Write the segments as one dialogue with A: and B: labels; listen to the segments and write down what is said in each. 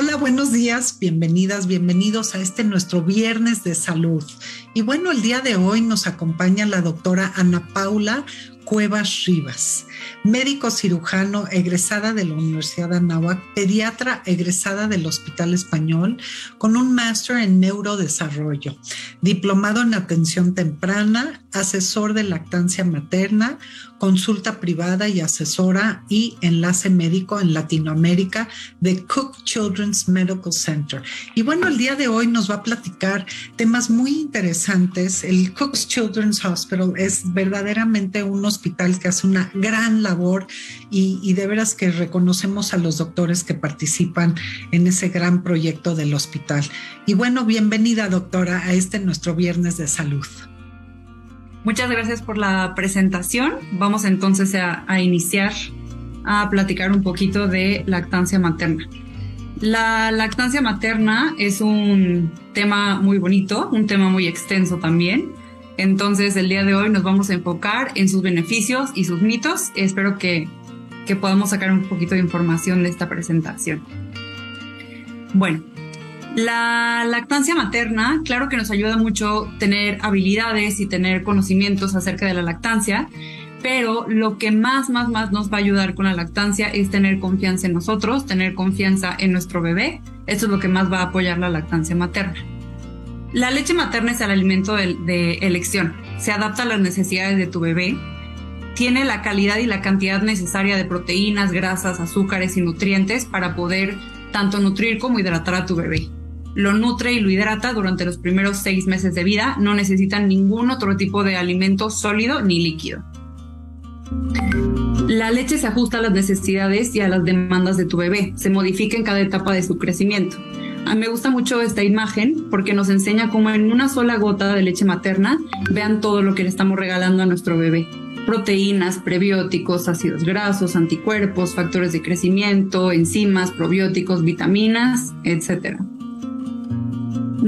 A: Hola, buenos días, bienvenidas, bienvenidos a este nuestro viernes de salud. Y bueno, el día de hoy nos acompaña la doctora Ana Paula Cuevas Rivas, médico cirujano egresada de la Universidad de Anáhuac, pediatra egresada del Hospital Español, con un máster en neurodesarrollo, diplomado en atención temprana, asesor de lactancia materna, consulta privada y asesora y enlace médico en Latinoamérica de Cook Children's Medical Center. Y bueno, el día de hoy nos va a platicar temas muy interesantes. El Cook's Children's Hospital es verdaderamente un hospital que hace una gran labor y, de veras que reconocemos a los doctores que participan en ese gran proyecto del hospital. Y bueno, bienvenida doctora a este nuestro viernes de salud.
B: Muchas gracias por la presentación. Vamos entonces a, iniciar a platicar un poquito de lactancia materna. La lactancia materna es un tema muy bonito, un tema muy extenso también. Entonces el día de hoy nos vamos a enfocar en sus beneficios y sus mitos. Espero que, que podamos sacar un poquito de información de esta presentación. Bueno, la lactancia materna, claro que nos ayuda mucho tener habilidades y tener conocimientos acerca de la lactancia, pero lo que más, más, más nos va a ayudar con la lactancia es tener confianza en nosotros, tener confianza en nuestro bebé. Eso es lo que más va a apoyar la lactancia materna. La leche materna es el alimento de, elección. Se adapta a las necesidades de tu bebé. Tiene la calidad y la cantidad necesaria de proteínas, grasas, azúcares y nutrientes para poder tanto nutrir como hidratar a tu bebé lo nutre y lo hidrata durante los primeros seis meses de vida. No necesitan ningún otro tipo de alimento sólido ni líquido. La leche se ajusta a las necesidades y a las demandas de tu bebé. Se modifica en cada etapa de su crecimiento. A mí me gusta mucho esta imagen porque nos enseña cómo en una sola gota de leche materna vean todo lo que le estamos regalando a nuestro bebé. Proteínas, prebióticos, ácidos grasos, anticuerpos, factores de crecimiento, enzimas, probióticos, vitaminas, etcétera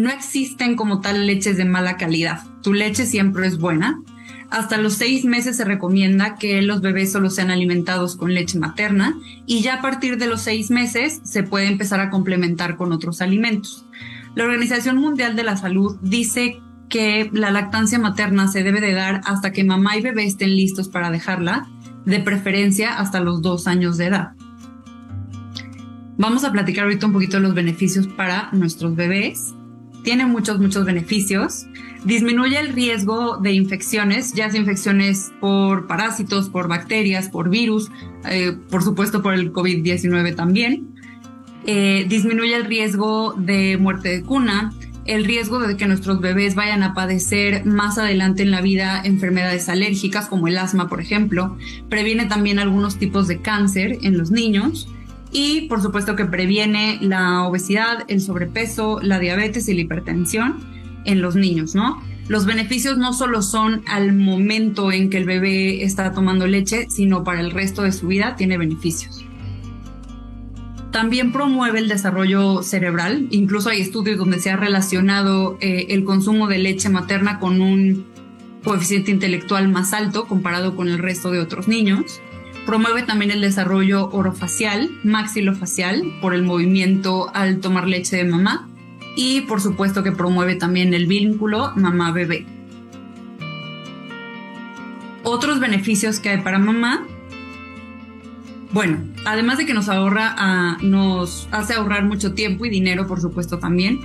B: no existen como tal leches de mala calidad. Tu leche siempre es buena. Hasta los seis meses se recomienda que los bebés solo sean alimentados con leche materna y ya a partir de los seis meses se puede empezar a complementar con otros alimentos. La Organización Mundial de la Salud dice que la lactancia materna se debe de dar hasta que mamá y bebé estén listos para dejarla, de preferencia hasta los dos años de edad. Vamos a platicar ahorita un poquito de los beneficios para nuestros bebés tiene muchos, muchos beneficios. Disminuye el riesgo de infecciones, ya sea infecciones por parásitos, por bacterias, por virus, eh, por supuesto por el COVID-19 también. Eh, disminuye el riesgo de muerte de cuna, el riesgo de que nuestros bebés vayan a padecer más adelante en la vida enfermedades alérgicas como el asma, por ejemplo. Previene también algunos tipos de cáncer en los niños y por supuesto que previene la obesidad, el sobrepeso, la diabetes y la hipertensión en los niños, ¿no? Los beneficios no solo son al momento en que el bebé está tomando leche, sino para el resto de su vida tiene beneficios. También promueve el desarrollo cerebral, incluso hay estudios donde se ha relacionado eh, el consumo de leche materna con un coeficiente intelectual más alto comparado con el resto de otros niños. Promueve también el desarrollo orofacial, maxilofacial, por el movimiento al tomar leche de mamá. Y por supuesto que promueve también el vínculo mamá-bebé. Otros beneficios que hay para mamá. Bueno, además de que nos ahorra, a, nos hace ahorrar mucho tiempo y dinero, por supuesto también,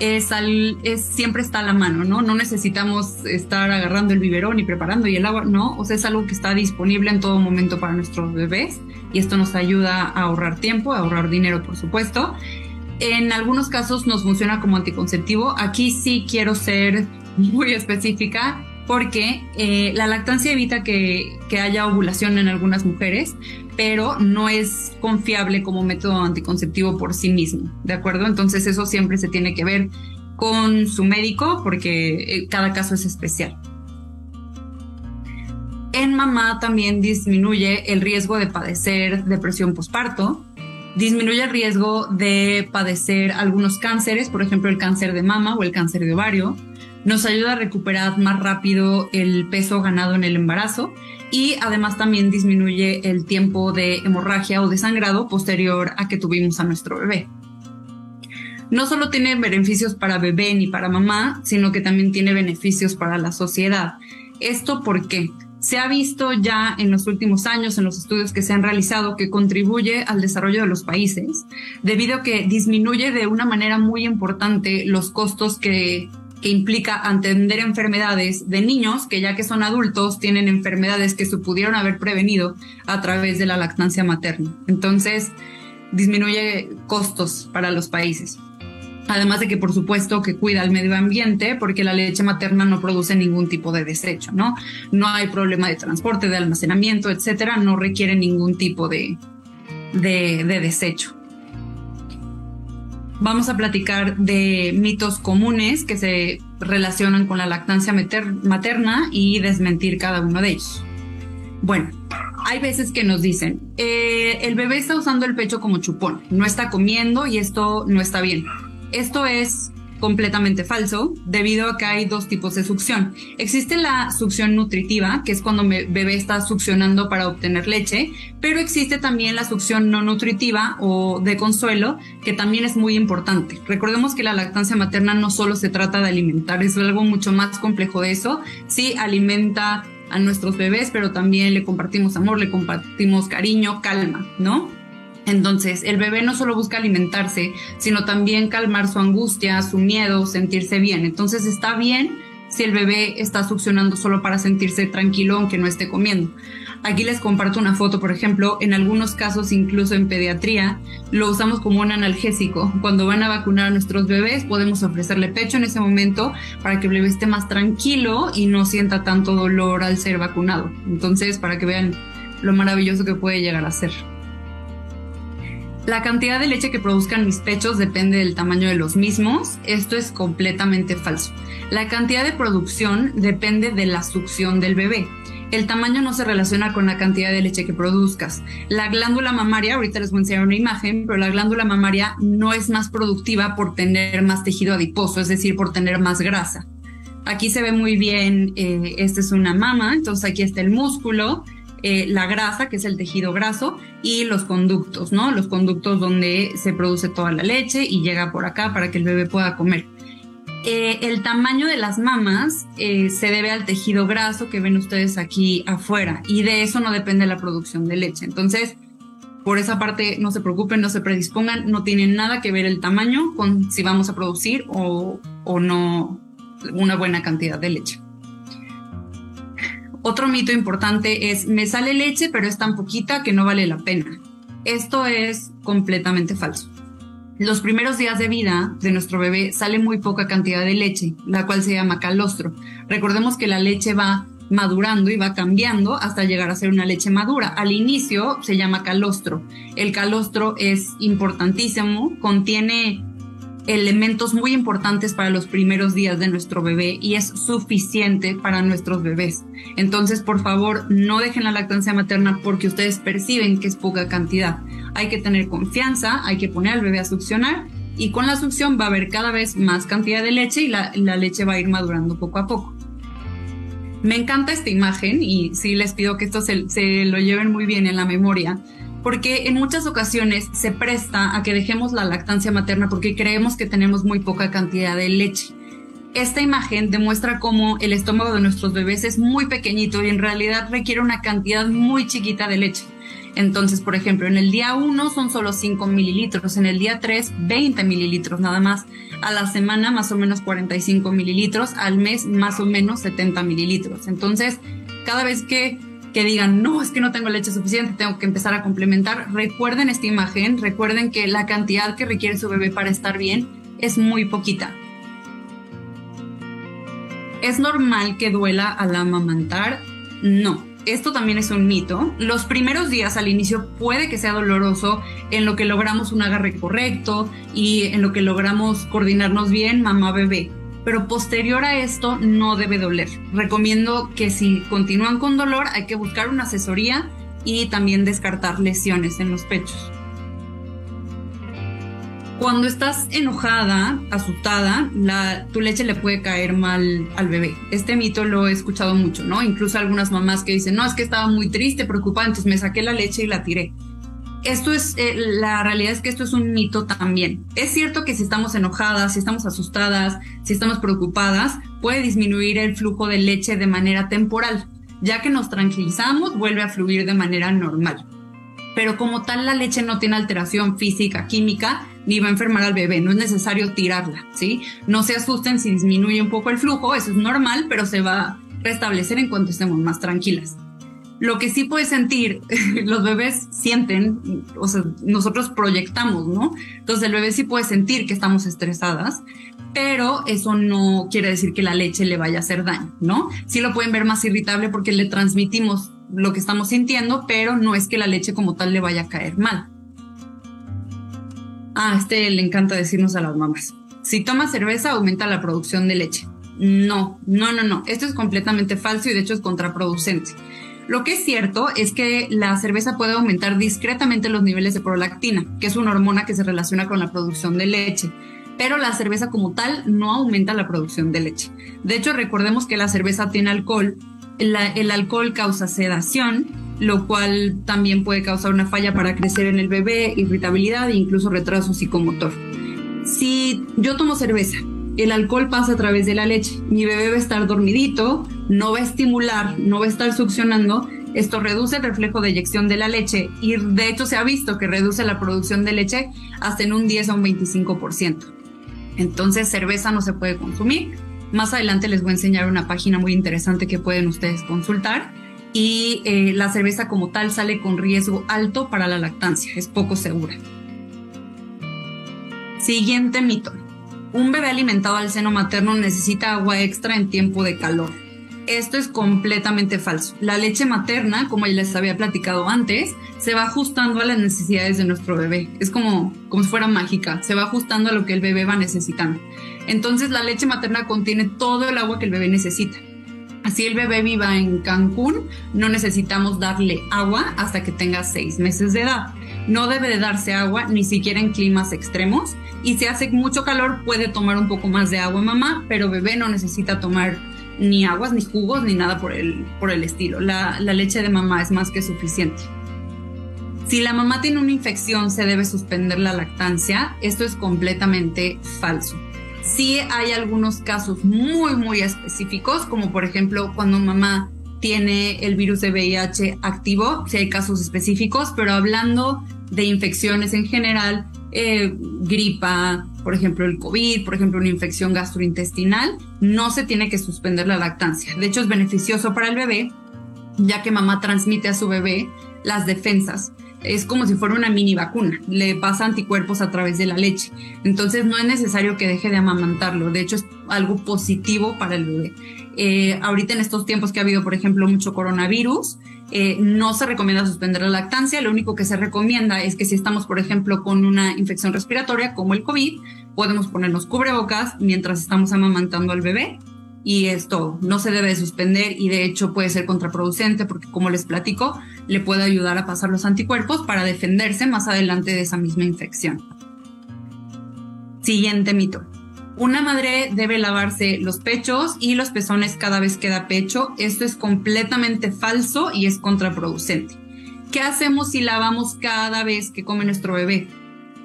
B: es, al, es siempre está a la mano, ¿no? No necesitamos estar agarrando el biberón y preparando y el agua, no, o sea, es algo que está disponible en todo momento para nuestros bebés y esto nos ayuda a ahorrar tiempo, a ahorrar dinero, por supuesto. En algunos casos nos funciona como anticonceptivo. Aquí sí quiero ser muy específica porque eh, la lactancia evita que, que, haya ovulación en algunas mujeres, pero no es confiable como método anticonceptivo por sí mismo, ¿de acuerdo? Entonces eso siempre se tiene que ver con su médico porque eh, cada caso es especial. En mamá también disminuye el riesgo de padecer depresión postparto, disminuye el riesgo de padecer algunos cánceres, por ejemplo el cáncer de mama o el cáncer de ovario, nos ayuda a recuperar más rápido el peso ganado en el embarazo y además también disminuye el tiempo de hemorragia o de sangrado posterior a que tuvimos a nuestro bebé. no solo tiene beneficios para bebé ni para mamá, sino que también tiene beneficios para la sociedad. ¿Esto por qué? Se ha visto ya en los últimos años, en los estudios que se han realizado, que contribuye al desarrollo de los países, debido a que disminuye de una manera muy importante los costos que, que implica atender enfermedades de niños que ya que son adultos tienen enfermedades que se pudieron haber prevenido a través de la lactancia materna. Entonces, disminuye costos para los países. Además de que, por supuesto, que cuida el medio ambiente porque la leche materna no produce ningún tipo de desecho, ¿no? No hay problema de transporte, de almacenamiento, etcétera, no requiere ningún tipo de, de, desecho. Vamos a platicar de mitos comunes que se relacionan con la lactancia materna y desmentir cada uno de ellos. Bueno, hay veces que nos dicen, eh, el bebé está usando el pecho como chupón, no está comiendo y esto no está bien. Esto es completamente falso debido a que hay dos tipos de succión. Existe la succión nutritiva, que es cuando el bebé está succionando para obtener leche, pero existe también la succión no nutritiva o de consuelo, que también es muy importante. Recordemos que la lactancia materna no solo se trata de alimentar, es algo mucho más complejo de eso. Sí alimenta a nuestros bebés, pero también le compartimos amor, le compartimos cariño, calma, ¿no? Entonces, el bebé no solo busca alimentarse, sino también calmar su angustia, su miedo, sentirse bien. Entonces, está bien si el bebé está succionando solo para sentirse tranquilo aunque no esté comiendo. Aquí les comparto una foto, por ejemplo, en algunos casos, incluso en pediatría, lo usamos como un analgésico. Cuando van a vacunar a nuestros bebés, podemos ofrecerle pecho en ese momento para que el bebé esté más tranquilo y no sienta tanto dolor al ser vacunado. Entonces, para que vean lo maravilloso que puede llegar a ser. La cantidad de leche que produzcan mis pechos depende del tamaño de los mismos. Esto es completamente falso. La cantidad de producción depende de la succión del bebé. El tamaño no se relaciona con la cantidad de leche que produzcas. La glándula mamaria, ahorita les voy a enseñar una imagen, pero la glándula mamaria no es más productiva por tener más tejido adiposo, es decir, por tener más grasa. Aquí se ve muy bien, eh, esta es una mama, entonces aquí está el músculo, eh, la grasa, que es el tejido graso, y los conductos, ¿no? Los conductos donde se produce toda la leche y llega por acá para que el bebé pueda comer. Eh, el tamaño de las mamas eh, se debe al tejido graso que ven ustedes aquí afuera y de eso no depende la producción de leche. Entonces, por esa parte no se preocupen, no se predispongan, no tiene nada que ver el tamaño con si vamos a producir o no una buena cantidad de leche. Otro mito importante es, me sale leche, pero es tan poquita que no vale la pena. Esto es completamente falso. Los primeros días de vida de nuestro bebé sale muy poca cantidad de leche, la cual se llama calostro. Recordemos que la leche va madurando y va cambiando hasta llegar a ser una leche madura. Al inicio se llama calostro. El calostro es importantísimo, contiene elementos muy importantes para los primeros días de nuestro bebé y es suficiente para nuestros bebés. Entonces, por favor, no dejen la lactancia materna porque ustedes perciben que es poca cantidad. Hay que tener confianza, hay que poner al bebé a succionar y con la succión va a haber cada vez más cantidad de leche y la, leche va a ir madurando poco a poco. Me encanta esta imagen y sí les pido que esto se, se lo lleven muy bien en la memoria porque en muchas ocasiones se presta a que dejemos la lactancia materna porque creemos que tenemos muy poca cantidad de leche. Esta imagen demuestra cómo el estómago de nuestros bebés es muy pequeñito y en realidad requiere una cantidad muy chiquita de leche. Entonces, por ejemplo, en el día 1 son solo 5 mililitros, en el día 3 20 mililitros nada más, a la semana más o menos 45 mililitros, al mes más o menos 70 mililitros. Entonces, cada vez que que digan, no, es que no tengo leche suficiente, tengo que empezar a complementar, recuerden esta imagen, recuerden que la cantidad que requiere su bebé para estar bien es muy poquita. ¿Es normal que duela al amamantar? No. Esto también es un mito. Los primeros días al inicio puede que sea doloroso en lo que logramos un agarre correcto y en lo que logramos coordinarnos bien mamá-bebé pero posterior a esto no debe doler. Recomiendo que si continúan con dolor hay que buscar una asesoría y también descartar lesiones en los pechos. Cuando estás enojada, asustada, tu leche le puede caer mal al bebé. Este mito lo he escuchado mucho, ¿no? Incluso algunas mamás que dicen, no, es que estaba muy triste, preocupada, entonces me saqué la leche y la tiré. Esto es, eh, la realidad es que esto es un mito también. Es cierto que si estamos enojadas, si estamos asustadas, si estamos preocupadas, puede disminuir el flujo de leche de manera temporal. Ya que nos tranquilizamos, vuelve a fluir de manera normal. Pero como tal, la leche no tiene alteración física, química, ni va a enfermar al bebé. No es necesario tirarla, ¿sí? No se asusten si disminuye un poco el flujo, eso es normal, pero se va a restablecer en cuanto estemos más tranquilas. Lo que sí puede sentir, los bebés sienten, o sea, nosotros proyectamos, ¿no? Entonces el bebé sí puede sentir que estamos estresadas, pero eso no quiere decir que la leche le vaya a hacer daño, ¿no? Sí lo pueden ver más irritable porque le transmitimos lo que estamos sintiendo, pero no es que la leche como tal le vaya a caer mal. Ah, este le encanta decirnos a las mamás. Si toma cerveza, aumenta la producción de leche. No, no, no, no. Esto es completamente falso y de hecho es contraproducente. Lo que es cierto es que la cerveza puede aumentar discretamente los niveles de prolactina, que es una hormona que se relaciona con la producción de leche pero la cerveza como tal no aumenta la producción de leche. De hecho, recordemos que la cerveza tiene alcohol, el alcohol causa sedación, lo cual también puede causar una falla para crecer en el bebé, irritabilidad e incluso retraso psicomotor. Si yo tomo cerveza, el alcohol pasa a través de la leche, mi bebé va a estar dormidito, no va a estimular, no va a estar succionando, esto reduce el reflejo de eyección de la leche y de hecho se ha visto que reduce la producción de leche hasta en un 10 a un 25%. Entonces cerveza no se puede consumir. Más adelante les voy a enseñar una página muy interesante que pueden ustedes consultar. Y eh, la cerveza como tal sale con riesgo alto para la lactancia, es poco segura. Siguiente mito. Un bebé alimentado al seno materno necesita agua extra en tiempo de calor esto es completamente falso. La leche materna, como ya les había platicado antes, se va ajustando a las necesidades de nuestro bebé. Es como, como si fuera mágica, se va ajustando a lo que el bebé va necesitando. Entonces la leche materna contiene todo el agua que el bebé necesita. Así el bebé viva en Cancún, no necesitamos darle agua hasta que tenga seis meses de edad. No debe de darse agua ni siquiera en climas extremos. Y si hace mucho calor puede tomar un poco más de agua mamá, pero bebé no necesita tomar ni aguas, ni jugos, ni nada por el, por el estilo. La, la leche de mamá es más que suficiente. Si la mamá tiene una infección, se debe suspender la lactancia. Esto es completamente falso. Sí hay algunos casos muy, muy específicos, como por ejemplo cuando mamá tiene el virus de VIH activo, sí hay casos específicos, pero hablando de infecciones en general, eh, gripa, por ejemplo el COVID, por ejemplo una infección gastrointestinal, no se tiene que suspender la lactancia. De hecho es beneficioso para el bebé, ya que mamá transmite a su bebé las defensas. Es como si fuera una mini vacuna, le pasa anticuerpos a través de la leche. Entonces no es necesario que deje de amamantarlo, de hecho es algo positivo para el bebé. Eh, ahorita en estos tiempos que ha habido, por ejemplo, mucho coronavirus, eh, no se recomienda suspender la lactancia, lo único que se recomienda es que si estamos, por ejemplo, con una infección respiratoria como el COVID, podemos ponernos cubrebocas mientras estamos amamantando al bebé y esto no se debe suspender y de hecho puede ser contraproducente porque como les platico, le puede ayudar a pasar los anticuerpos para defenderse más adelante de esa misma infección. Siguiente mito. Una madre debe lavarse los pechos y los pezones cada vez que da pecho. Esto es completamente falso y es contraproducente. ¿Qué hacemos si lavamos cada vez que come nuestro bebé?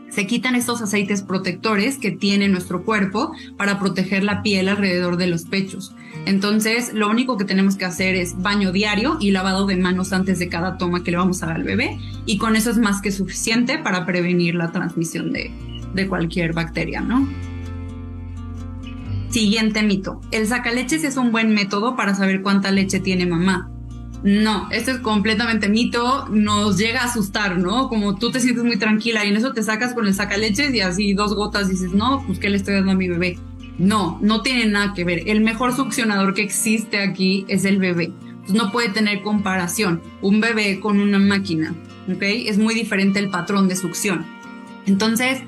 B: Se quitan estos aceites protectores que tiene nuestro cuerpo para proteger la piel alrededor de los pechos. Entonces, lo único que tenemos que hacer es baño diario y lavado de manos antes de cada toma que le vamos a dar al bebé. Y con eso es más que suficiente para prevenir la transmisión de, de cualquier bacteria, ¿no? Siguiente mito. El sacaleches es un buen método para saber cuánta leche tiene mamá. No, esto es completamente mito, nos llega a asustar, ¿no? Como tú te sientes muy tranquila y en eso te sacas con el sacaleches y así dos gotas dices, no, pues ¿qué le estoy dando a mi bebé? No, no tiene nada que ver. El mejor succionador que existe aquí es el bebé. Pues no puede tener comparación. Un bebé con una máquina, ¿ok? Es muy diferente el patrón de succión. Entonces,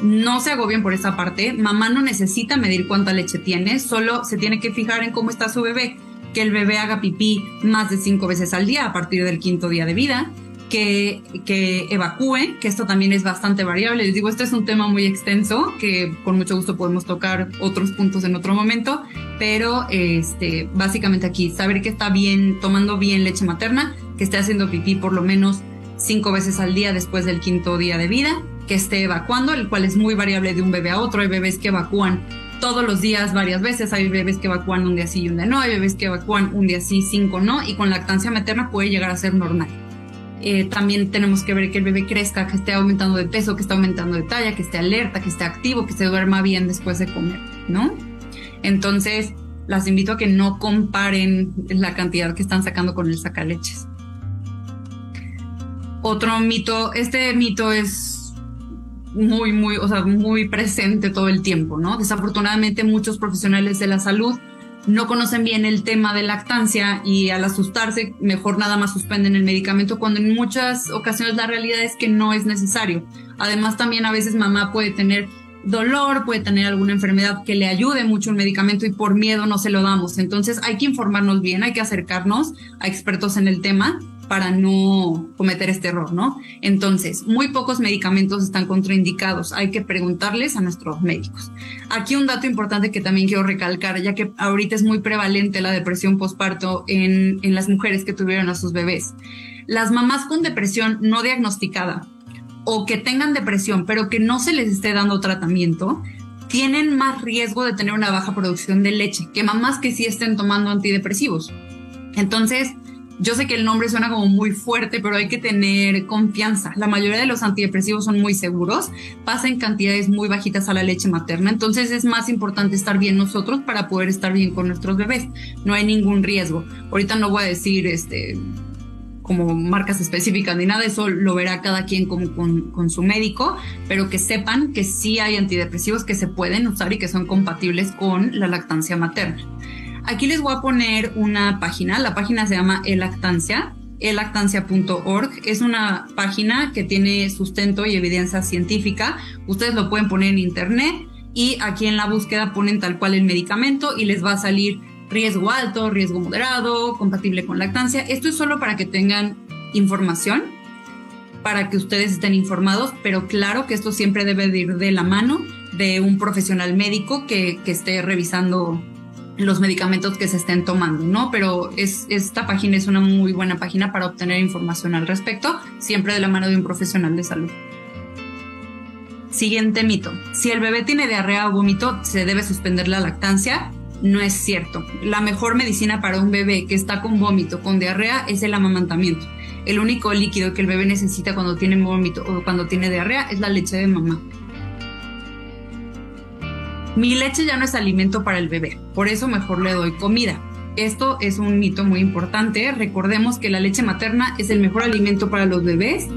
B: no se agobien por esa parte. Mamá no necesita medir cuánta leche tiene, solo se tiene que fijar en cómo está su bebé. Que el bebé haga pipí más de cinco veces al día a partir del quinto día de vida. Que, que evacúe, que esto también es bastante variable. Les digo, este es un tema muy extenso que con mucho gusto podemos tocar otros puntos en otro momento, pero este, básicamente aquí, saber que está bien, tomando bien leche materna, que esté haciendo pipí por lo menos cinco veces al día después del quinto día de vida, que esté evacuando, el cual es muy variable de un bebé a otro. Hay bebés que evacúan todos los días varias veces, hay bebés que evacúan un día sí y un día no, hay bebés que evacúan un día sí, cinco no, y con lactancia materna puede llegar a ser normal. Eh, también tenemos que ver que el bebé crezca, que esté aumentando de peso, que esté aumentando de talla, que esté alerta, que esté activo, que se duerma bien después de comer, ¿no? Entonces, las invito a que no comparen la cantidad que están sacando con el sacaleches. Otro mito, este mito es muy, muy, o sea, muy presente todo el tiempo, ¿no? Desafortunadamente muchos profesionales de la salud no conocen bien el tema de lactancia y al asustarse mejor nada más suspenden el medicamento cuando en muchas ocasiones la realidad es que no es necesario. Además también a veces mamá puede tener dolor, puede tener alguna enfermedad que le ayude mucho un medicamento y por miedo no se lo damos. Entonces hay que informarnos bien, hay que acercarnos a expertos en el tema para no cometer este error, ¿no? Entonces, muy pocos medicamentos están contraindicados, hay que preguntarles a nuestros médicos. Aquí un dato importante que también quiero recalcar, ya que ahorita es muy prevalente la depresión postparto en, en las mujeres que tuvieron a sus bebés. Las mamás con depresión no diagnosticada o que tengan depresión, pero que no se les esté dando tratamiento, tienen más riesgo de tener una baja producción de leche que mamás que sí estén tomando antidepresivos. Entonces, yo sé que el nombre suena como muy fuerte, pero hay que tener confianza. La mayoría de los antidepresivos son muy seguros, pasan cantidades muy bajitas a la leche materna, entonces es más importante estar bien nosotros para poder estar bien con nuestros bebés. No hay ningún riesgo. Ahorita no voy a decir este como marcas específicas ni nada, eso lo verá cada quien como con, su médico, pero que sepan que sí hay antidepresivos que se pueden usar y que son compatibles con la lactancia materna. Aquí les voy a poner una página, la página se llama elactancia, elactancia.org. Es una página que tiene sustento y evidencia científica. Ustedes lo pueden poner en internet y aquí en la búsqueda ponen tal cual el medicamento y les va a salir riesgo alto, riesgo moderado, compatible con lactancia. Esto es solo para que tengan información, para que ustedes estén informados, pero claro que esto siempre debe de ir de la mano de un profesional médico que, esté revisando los medicamentos que se estén tomando, ¿no? Pero es, esta página es una muy buena página para obtener información al respecto, siempre de la mano de un profesional de salud. Siguiente mito. Si el bebé tiene diarrea o vómito, se debe suspender la lactancia no es cierto. La mejor medicina para un bebé que está con vómito, con diarrea, es el amamantamiento. El único líquido que el bebé necesita cuando tiene vómito o cuando tiene diarrea es la leche de mamá. Mi leche ya no es alimento para el bebé, por eso mejor le doy comida. Esto es un mito muy importante. Recordemos que la leche materna es el mejor alimento para los bebés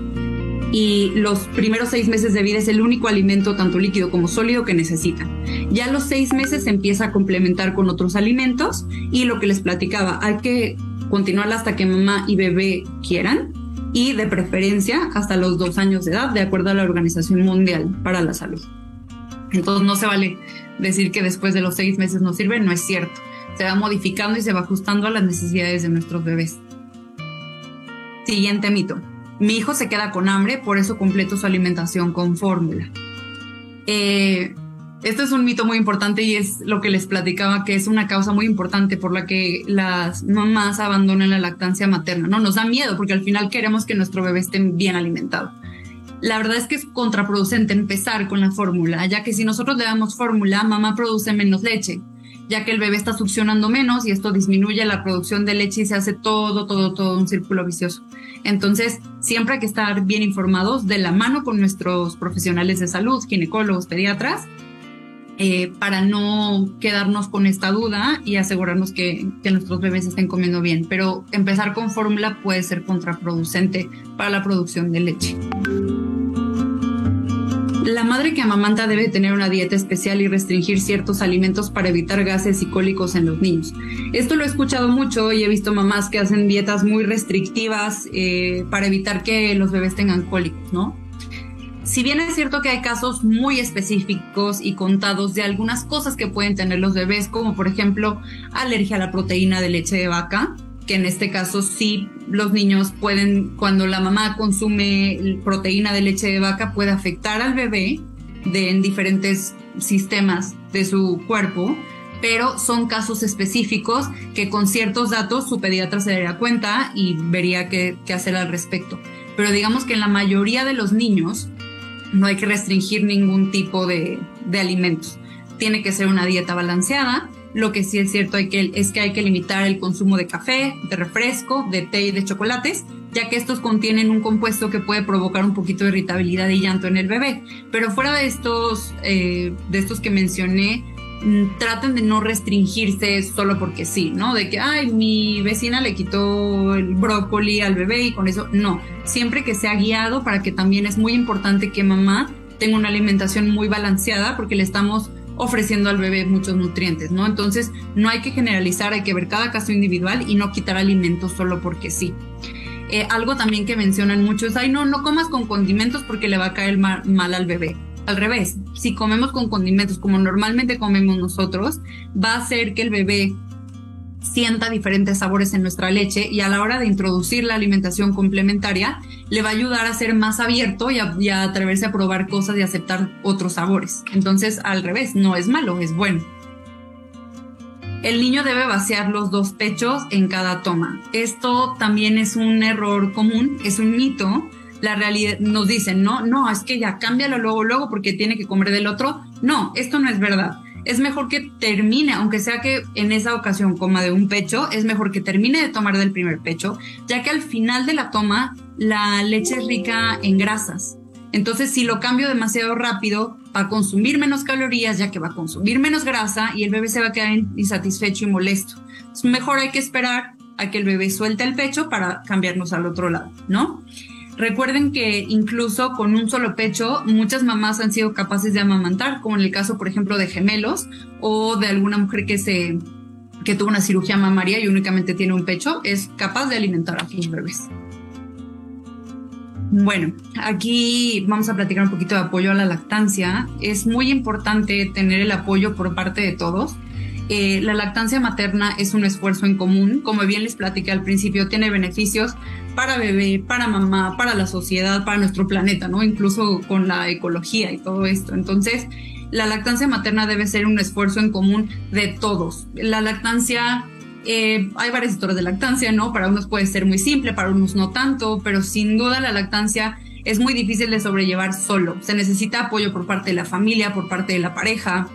B: y los primeros seis meses de vida es el único alimento, tanto líquido como sólido, que necesitan. Ya los seis meses se empieza a complementar con otros alimentos y lo que les platicaba, hay que continuar hasta que mamá y bebé quieran y de preferencia hasta los dos años de edad, de acuerdo a la Organización Mundial para la Salud. Entonces no se vale decir que después de los seis meses no sirve, no es cierto. Se va modificando y se va ajustando a las necesidades de nuestros bebés. Siguiente mito mi hijo se queda con hambre, por eso completo su alimentación con fórmula. Eh, esto es un mito muy importante y es lo que les platicaba, que es una causa muy importante por la que las mamás abandonan la lactancia materna. No nos da miedo porque al final queremos que nuestro bebé esté bien alimentado. La verdad es que es contraproducente empezar con la fórmula, ya que si nosotros le damos fórmula, mamá produce menos leche ya que el bebé está succionando menos y esto disminuye la producción de leche y se hace todo, todo, todo un círculo vicioso. Entonces, siempre hay que estar bien informados de la mano con nuestros profesionales de salud, ginecólogos, pediatras, eh, para no quedarnos con esta duda y asegurarnos que, nuestros bebés estén comiendo bien. Pero empezar con fórmula puede ser contraproducente para la producción de leche. La madre que amamanta debe tener una dieta especial y restringir ciertos alimentos para evitar gases y cólicos en los niños. Esto lo he escuchado mucho y he visto mamás que hacen dietas muy restrictivas eh, para evitar que los bebés tengan cólicos, ¿no? Si bien es cierto que hay casos muy específicos y contados de algunas cosas que pueden tener los bebés, como por ejemplo alergia a la proteína de leche de vaca, que en este caso sí los niños pueden, cuando la mamá consume proteína de leche de vaca, puede afectar al bebé de, en diferentes sistemas de su cuerpo, pero son casos específicos que con ciertos datos su pediatra se daría cuenta y vería qué, qué hacer al respecto. Pero digamos que en la mayoría de los niños no hay que restringir ningún tipo de, de alimentos. Tiene que ser una dieta balanceada. Lo que sí es cierto hay que, es que hay que limitar el consumo de café, de refresco, de té y de chocolates, ya que estos contienen un compuesto que puede provocar un poquito de irritabilidad y llanto en el bebé. Pero fuera de estos, eh, de estos que mencioné, traten de no restringirse solo porque sí, ¿no? De que, ay, mi vecina le quitó el brócoli al bebé y con eso, no. Siempre que sea guiado para que también es muy importante que mamá tenga una alimentación muy balanceada porque le estamos ofreciendo al bebé muchos nutrientes, ¿no? Entonces, no hay que generalizar, hay que ver cada caso individual y no quitar alimentos solo porque sí. Eh, algo también que mencionan mucho es, ay, no, no comas con condimentos porque le va a caer mal al bebé. Al revés, si comemos con condimentos como normalmente comemos nosotros, va a hacer que el bebé sienta diferentes sabores en nuestra leche y a la hora de introducir la alimentación complementaria le va a ayudar a ser más abierto y a, y atreverse a probar cosas y aceptar otros sabores. Entonces, al revés, no es malo, es bueno. El niño debe vaciar los dos pechos en cada toma. Esto también es un error común, es un mito. La realidad nos dicen, no, no, es que ya cámbialo luego, luego porque tiene que comer del otro. No, esto no es verdad. Es mejor que termine, aunque sea que en esa ocasión coma de un pecho, es mejor que termine de tomar del primer pecho, ya que al final de la toma la leche es rica en grasas. Entonces, si lo cambio demasiado rápido, va a consumir menos calorías, ya que va a consumir menos grasa y el bebé se va a quedar insatisfecho y molesto. Es mejor hay que esperar a que el bebé suelte el pecho para cambiarnos al otro lado, ¿no? Recuerden que incluso con un solo pecho, muchas mamás han sido capaces de amamantar, como en el caso, por ejemplo, de gemelos o de alguna mujer que se que tuvo una cirugía mamaria y únicamente tiene un pecho, es capaz de alimentar a sus bebés. Bueno, aquí vamos a platicar un poquito de apoyo a la lactancia. Es muy importante tener el apoyo por parte de todos. Eh, la lactancia materna es un esfuerzo en común. Como bien les platiqué al principio, tiene beneficios para bebé, para mamá, para la sociedad, para nuestro planeta, ¿no? Incluso con la ecología y todo esto. Entonces, la lactancia materna debe ser un esfuerzo en común de todos. La lactancia eh, hay varias historias de lactancia, ¿no? Para unos puede ser muy simple, para unos no tanto, pero sin duda la lactancia es muy difícil de sobrellevar solo. Se necesita apoyo por parte de la familia, por parte de la pareja,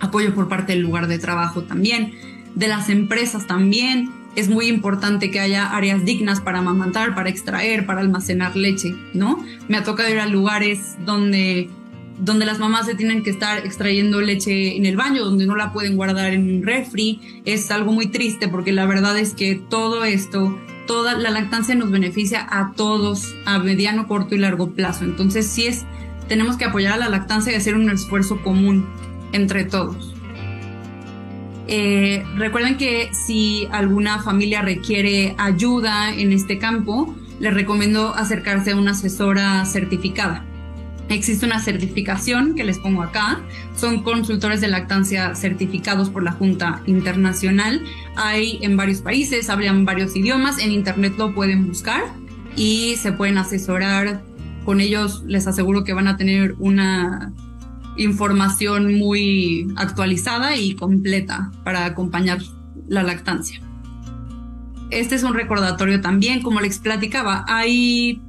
B: apoyo por parte del lugar de trabajo también, de las empresas también. Es muy importante que haya áreas dignas para amamantar, para extraer, para almacenar leche, ¿no? Me ha tocado ir a lugares donde donde las mamás se tienen que estar extrayendo leche en el baño, donde no la pueden guardar en un refri. Es algo muy triste porque la verdad es que todo esto, toda la lactancia nos beneficia a todos a mediano, corto y largo plazo. Entonces sí es, tenemos que apoyar a la lactancia y hacer un esfuerzo común entre todos. Eh, recuerden que si alguna familia requiere ayuda en este campo, les recomiendo acercarse a una asesora certificada. Existe una certificación que les pongo acá. Son consultores de lactancia certificados por la Junta Internacional. Hay en varios países, hablan varios idiomas. En internet lo pueden buscar y se pueden asesorar. Con ellos les aseguro que van a tener una información muy actualizada y completa para acompañar la lactancia. Este es un recordatorio también, como les platicaba, hay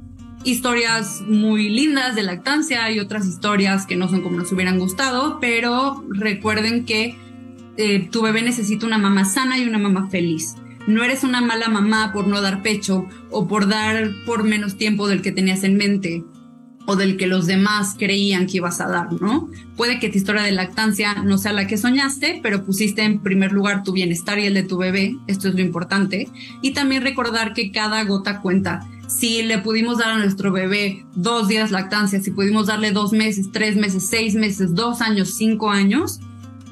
B: historias muy lindas de lactancia y otras historias que no son como nos hubieran gustado, pero recuerden que eh, tu bebé necesita una mamá sana y una mamá feliz. No eres una mala mamá por no dar pecho o por dar por menos tiempo del que tenías en mente o del que los demás creían que ibas a dar, ¿no? Puede que tu historia de lactancia no sea la que soñaste, pero pusiste en primer lugar tu bienestar y el de tu bebé, esto es lo importante, y también recordar que cada gota cuenta si le pudimos dar a nuestro bebé dos días lactancia, si pudimos darle dos meses, tres meses, seis meses, dos años, cinco años,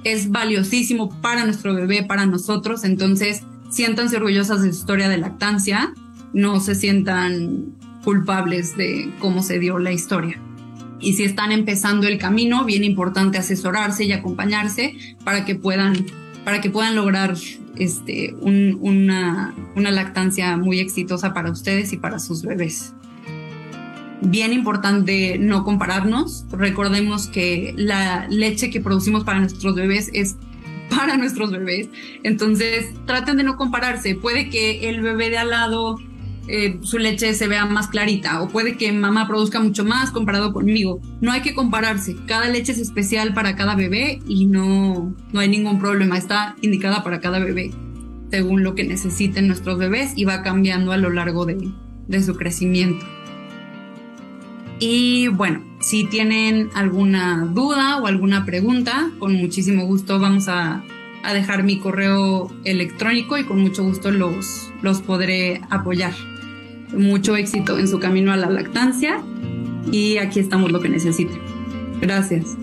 B: es valiosísimo para nuestro bebé, para nosotros. Entonces, siéntanse orgullosas de su historia de lactancia, no se sientan culpables de cómo se dio la historia. Y si están empezando el camino, bien importante asesorarse y acompañarse para que puedan, para que puedan lograr este, una, una lactancia muy exitosa para ustedes y para sus bebés. Bien importante no compararnos. Recordemos que la leche que producimos para nuestros bebés es para nuestros bebés. Entonces, traten de no compararse. Puede que el bebé de al lado eh, su leche se vea más clarita o puede que mamá produzca mucho más comparado conmigo. No hay que compararse. Cada leche es especial para cada bebé y no, no hay ningún problema. Está indicada para cada bebé según lo que necesiten nuestros bebés y va cambiando a lo largo de, de su crecimiento. Y bueno, si tienen alguna duda o alguna pregunta, con muchísimo gusto vamos a, a dejar mi correo electrónico y con mucho gusto los, los podré apoyar. Mucho éxito en su camino a la lactancia y aquí estamos lo que necesiten. Gracias.